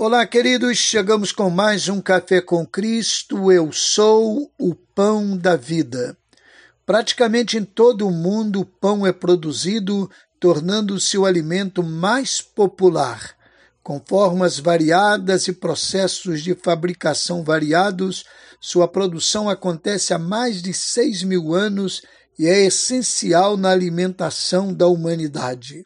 Olá, queridos, chegamos com mais um Café com Cristo. Eu sou o pão da vida. Praticamente em todo o mundo, o pão é produzido, tornando-se o alimento mais popular. Com formas variadas e processos de fabricação variados, sua produção acontece há mais de seis mil anos e é essencial na alimentação da humanidade.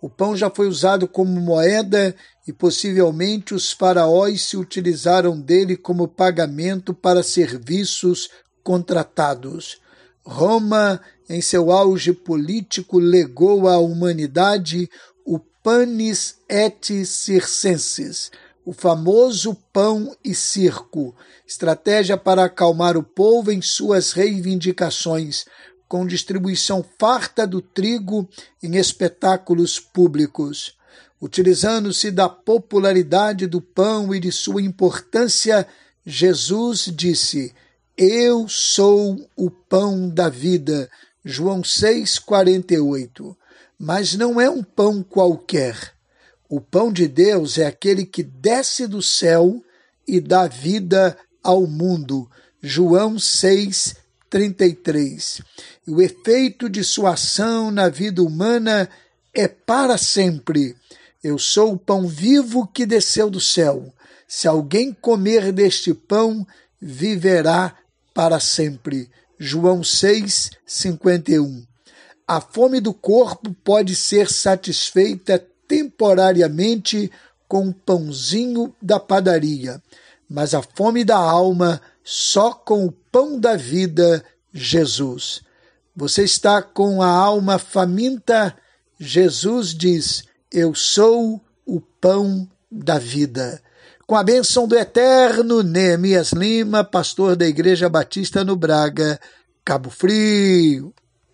O pão já foi usado como moeda e possivelmente os faraós se utilizaram dele como pagamento para serviços contratados. Roma, em seu auge político, legou à humanidade o panis et circenses, o famoso pão e circo, estratégia para acalmar o povo em suas reivindicações, com distribuição farta do trigo em espetáculos públicos. Utilizando-se da popularidade do pão e de sua importância, Jesus disse: Eu sou o pão da vida. João 6,48. Mas não é um pão qualquer. O pão de Deus é aquele que desce do céu e dá vida ao mundo. João 6, 33. E o efeito de sua ação na vida humana é para sempre. Eu sou o pão vivo que desceu do céu. Se alguém comer deste pão, viverá para sempre. João 6, 51. A fome do corpo pode ser satisfeita temporariamente com um pãozinho da padaria, mas a fome da alma só com o pão da vida, Jesus. Você está com a alma faminta? Jesus diz: Eu sou o pão da vida. Com a bênção do eterno Neemias Lima, pastor da Igreja Batista no Braga, Cabo Frio.